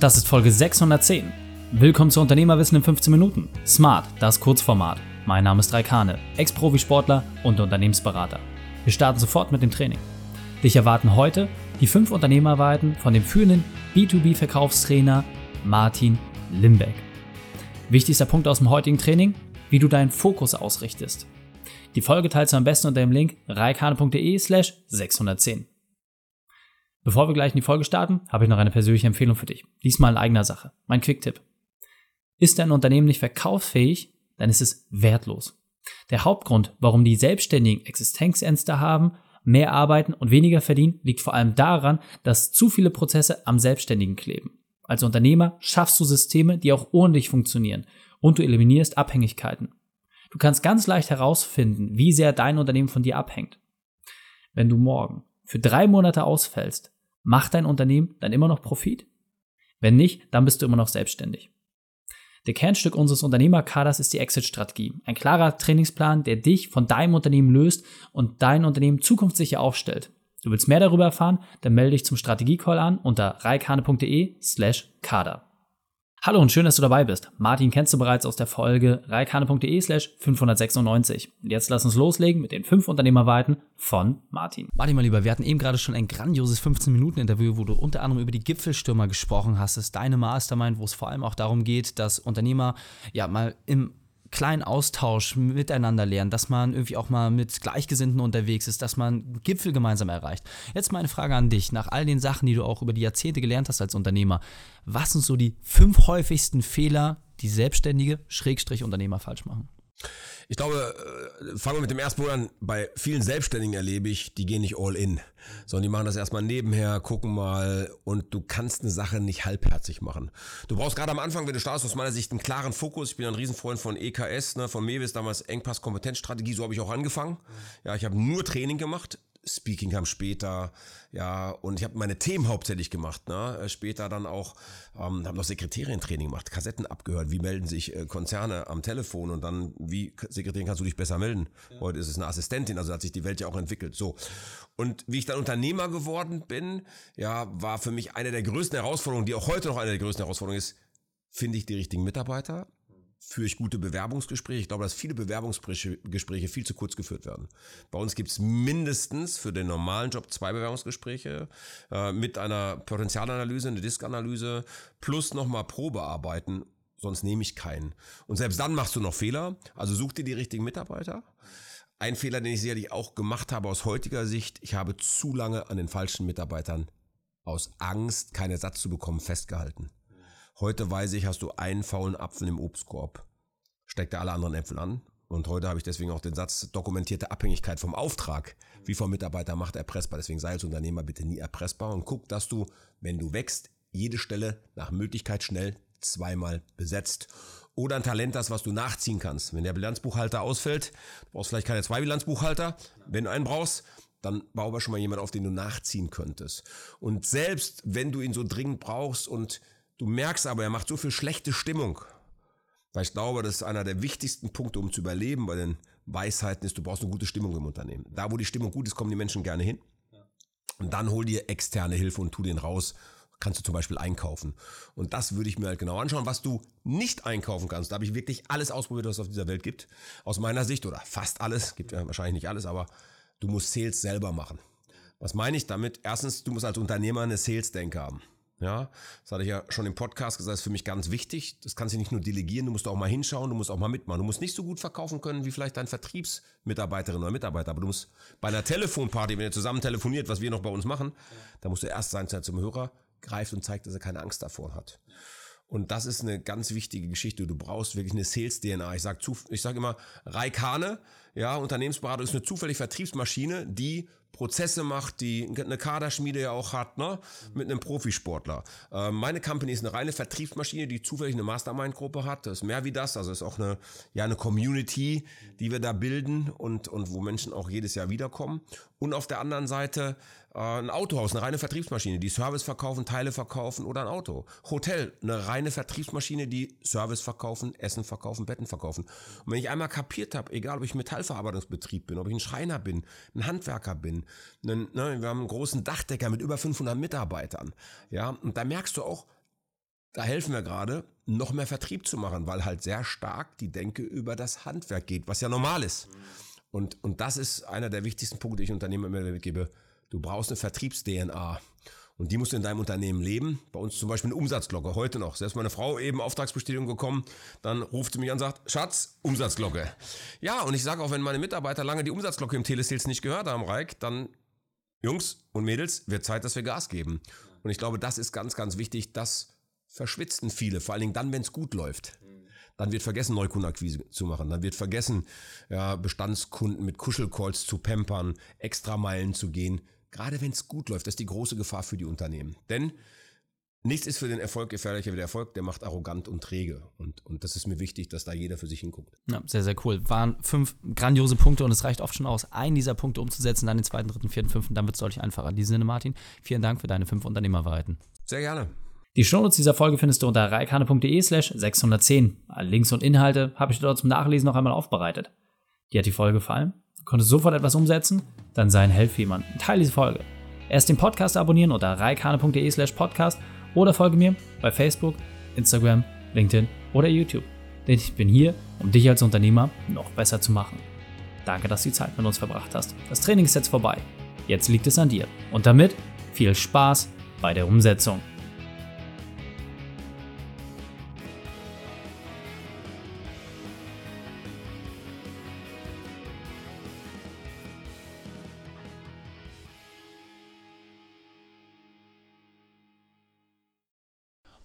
Das ist Folge 610. Willkommen zu Unternehmerwissen in 15 Minuten. Smart, das Kurzformat. Mein Name ist Raikane, Ex-Profisportler und Unternehmensberater. Wir starten sofort mit dem Training. Dich erwarten heute die fünf Unternehmerweiten von dem führenden B2B-Verkaufstrainer Martin Limbeck. Wichtigster Punkt aus dem heutigen Training, wie du deinen Fokus ausrichtest. Die Folge teilst du am besten unter dem Link reikane.de slash 610. Bevor wir gleich in die Folge starten, habe ich noch eine persönliche Empfehlung für dich. Diesmal in eigener Sache. Mein Quick-Tipp. Ist dein Unternehmen nicht verkaufsfähig, dann ist es wertlos. Der Hauptgrund, warum die Selbstständigen Existenzängste haben, mehr arbeiten und weniger verdienen, liegt vor allem daran, dass zu viele Prozesse am Selbstständigen kleben. Als Unternehmer schaffst du Systeme, die auch ohne dich funktionieren und du eliminierst Abhängigkeiten. Du kannst ganz leicht herausfinden, wie sehr dein Unternehmen von dir abhängt. Wenn du morgen für drei Monate ausfällst, macht dein Unternehmen dann immer noch Profit? Wenn nicht, dann bist du immer noch selbstständig. Der Kernstück unseres Unternehmerkaders ist die Exit-Strategie. Ein klarer Trainingsplan, der dich von deinem Unternehmen löst und dein Unternehmen zukunftssicher aufstellt. Du willst mehr darüber erfahren? Dann melde dich zum Strategiecall an unter reikane.de slash kader. Hallo und schön, dass du dabei bist. Martin kennst du bereits aus der Folge reikane.de slash 596. Jetzt lass uns loslegen mit den fünf Unternehmerweiten von Martin. Martin, mein Lieber, wir hatten eben gerade schon ein grandioses 15-Minuten-Interview, wo du unter anderem über die Gipfelstürmer gesprochen hast. Das ist deine Mastermind, wo es vor allem auch darum geht, dass Unternehmer ja mal im kleinen Austausch miteinander lernen, dass man irgendwie auch mal mit Gleichgesinnten unterwegs ist, dass man Gipfel gemeinsam erreicht. Jetzt meine Frage an dich, nach all den Sachen, die du auch über die Jahrzehnte gelernt hast als Unternehmer, was sind so die fünf häufigsten Fehler, die Selbstständige, Schrägstrich Unternehmer falsch machen? Ich glaube, äh, fangen wir mit dem Punkt an. Bei vielen Selbstständigen erlebe ich, die gehen nicht all in, sondern die machen das erstmal nebenher, gucken mal und du kannst eine Sache nicht halbherzig machen. Du brauchst gerade am Anfang, wenn du startest, aus meiner Sicht einen klaren Fokus. Ich bin ein Riesenfreund von EKS, ne, von Mewis, damals Engpass Kompetenzstrategie, so habe ich auch angefangen. Ja, ich habe nur Training gemacht, Speaking kam später, ja, und ich habe meine Themen hauptsächlich gemacht, ne? Später dann auch, ähm, habe noch Sekretärientraining gemacht, Kassetten abgehört, wie melden sich äh, Konzerne am Telefon und dann, wie Sekretärin kannst du dich besser melden? Ja. Heute ist es eine Assistentin, also hat sich die Welt ja auch entwickelt. So. Und wie ich dann Unternehmer geworden bin, ja, war für mich eine der größten Herausforderungen, die auch heute noch eine der größten Herausforderungen ist, finde ich die richtigen Mitarbeiter? Führe ich gute Bewerbungsgespräche. Ich glaube, dass viele Bewerbungsgespräche viel zu kurz geführt werden. Bei uns gibt es mindestens für den normalen Job zwei Bewerbungsgespräche äh, mit einer Potenzialanalyse, eine Diskanalyse plus nochmal Probearbeiten. Sonst nehme ich keinen. Und selbst dann machst du noch Fehler. Also such dir die richtigen Mitarbeiter. Ein Fehler, den ich sicherlich auch gemacht habe aus heutiger Sicht, ich habe zu lange an den falschen Mitarbeitern aus Angst, keinen Ersatz zu bekommen, festgehalten. Heute weiß ich, hast du einen faulen Apfel im Obstkorb. Steckt er alle anderen Äpfel an. Und heute habe ich deswegen auch den Satz dokumentierte Abhängigkeit vom Auftrag. Wie vom Mitarbeiter macht erpressbar. Deswegen sei als Unternehmer bitte nie erpressbar und guck, dass du, wenn du wächst, jede Stelle nach Möglichkeit schnell zweimal besetzt. Oder ein Talent hast, was du nachziehen kannst. Wenn der Bilanzbuchhalter ausfällt, du brauchst vielleicht keine zwei Bilanzbuchhalter. Wenn du einen brauchst, dann bau aber schon mal jemand auf, den du nachziehen könntest. Und selbst wenn du ihn so dringend brauchst und Du merkst aber, er macht so viel schlechte Stimmung. Weil ich glaube, das ist einer der wichtigsten Punkte, um zu überleben bei den Weisheiten, ist, du brauchst eine gute Stimmung im Unternehmen. Da, wo die Stimmung gut ist, kommen die Menschen gerne hin. Und dann hol dir externe Hilfe und tu den raus. Kannst du zum Beispiel einkaufen. Und das würde ich mir halt genau anschauen, was du nicht einkaufen kannst. Da habe ich wirklich alles ausprobiert, was es auf dieser Welt gibt. Aus meiner Sicht, oder fast alles, gibt ja wahrscheinlich nicht alles, aber du musst Sales selber machen. Was meine ich damit? Erstens, du musst als Unternehmer eine Sales-Denke haben. Ja, das hatte ich ja schon im Podcast gesagt, ist für mich ganz wichtig. Das kannst du nicht nur delegieren, du musst auch mal hinschauen, du musst auch mal mitmachen. Du musst nicht so gut verkaufen können wie vielleicht dein Vertriebsmitarbeiterin oder Mitarbeiter, aber du musst bei einer Telefonparty, wenn ihr zusammen telefoniert, was wir noch bei uns machen, da musst du erst sein, zum Hörer greift und zeigt, dass er keine Angst davor hat. Und das ist eine ganz wichtige Geschichte. Du brauchst wirklich eine Sales-DNA. Ich sage ich sag immer, Raikane, ja, Unternehmensberatung ist eine zufällige Vertriebsmaschine, die Prozesse macht, die eine Kaderschmiede ja auch hat, ne? mit einem Profisportler. Äh, meine Company ist eine reine Vertriebsmaschine, die zufällig eine Mastermind-Gruppe hat. Das ist mehr wie das, also ist auch eine, ja, eine Community, die wir da bilden und, und wo Menschen auch jedes Jahr wiederkommen. Und auf der anderen Seite äh, ein Autohaus, eine reine Vertriebsmaschine, die Service verkaufen, Teile verkaufen oder ein Auto. Hotel, eine reine Vertriebsmaschine, die Service verkaufen, Essen verkaufen, Betten verkaufen. Und wenn ich einmal kapiert habe, egal ob ich Metallverarbeitungsbetrieb bin, ob ich ein Schreiner bin, ein Handwerker bin, einen, ne, wir haben einen großen Dachdecker mit über 500 Mitarbeitern, ja, und da merkst du auch, da helfen wir gerade, noch mehr Vertrieb zu machen, weil halt sehr stark die Denke über das Handwerk geht, was ja normal ist. Und, und das ist einer der wichtigsten Punkte, die ich Unternehmen immer mitgebe. Du brauchst eine Vertriebs-DNA. Und die musst du in deinem Unternehmen leben. Bei uns zum Beispiel eine Umsatzglocke, heute noch. Selbst meine Frau eben Auftragsbestätigung gekommen, dann ruft sie mich an und sagt, Schatz, Umsatzglocke. Ja, und ich sage auch, wenn meine Mitarbeiter lange die Umsatzglocke im Telesales nicht gehört haben, Reik, dann Jungs und Mädels, wird Zeit, dass wir Gas geben. Und ich glaube, das ist ganz, ganz wichtig. Das verschwitzen viele, vor allen Dingen dann, wenn es gut läuft. Dann wird vergessen, Neukundenakquise zu machen. Dann wird vergessen, ja, Bestandskunden mit Kuschelcalls zu pampern, Extrameilen zu gehen. Gerade wenn es gut läuft, das ist die große Gefahr für die Unternehmen. Denn nichts ist für den Erfolg gefährlicher wie der Erfolg, der macht arrogant und träge. Und, und das ist mir wichtig, dass da jeder für sich hinguckt. Ja, sehr, sehr cool. Waren fünf grandiose Punkte und es reicht oft schon aus, einen dieser Punkte umzusetzen, dann den zweiten, dritten, vierten, fünften, dann wird es deutlich einfacher. In diesem Sinne, Martin, vielen Dank für deine fünf Unternehmerweiten. Sehr gerne. Die Shownotes dieser Folge findest du unter reikane.de slash 610. Alle Links und Inhalte habe ich dort zum Nachlesen noch einmal aufbereitet. Dir hat die Folge gefallen? Konntest sofort etwas umsetzen? Dann sei ein Helf für jemanden. Teil diese Folge. Erst den Podcast abonnieren unter reikane.de slash podcast oder folge mir bei Facebook, Instagram, LinkedIn oder YouTube. Denn ich bin hier, um dich als Unternehmer noch besser zu machen. Danke, dass du die Zeit mit uns verbracht hast. Das Training ist jetzt vorbei. Jetzt liegt es an dir. Und damit viel Spaß bei der Umsetzung.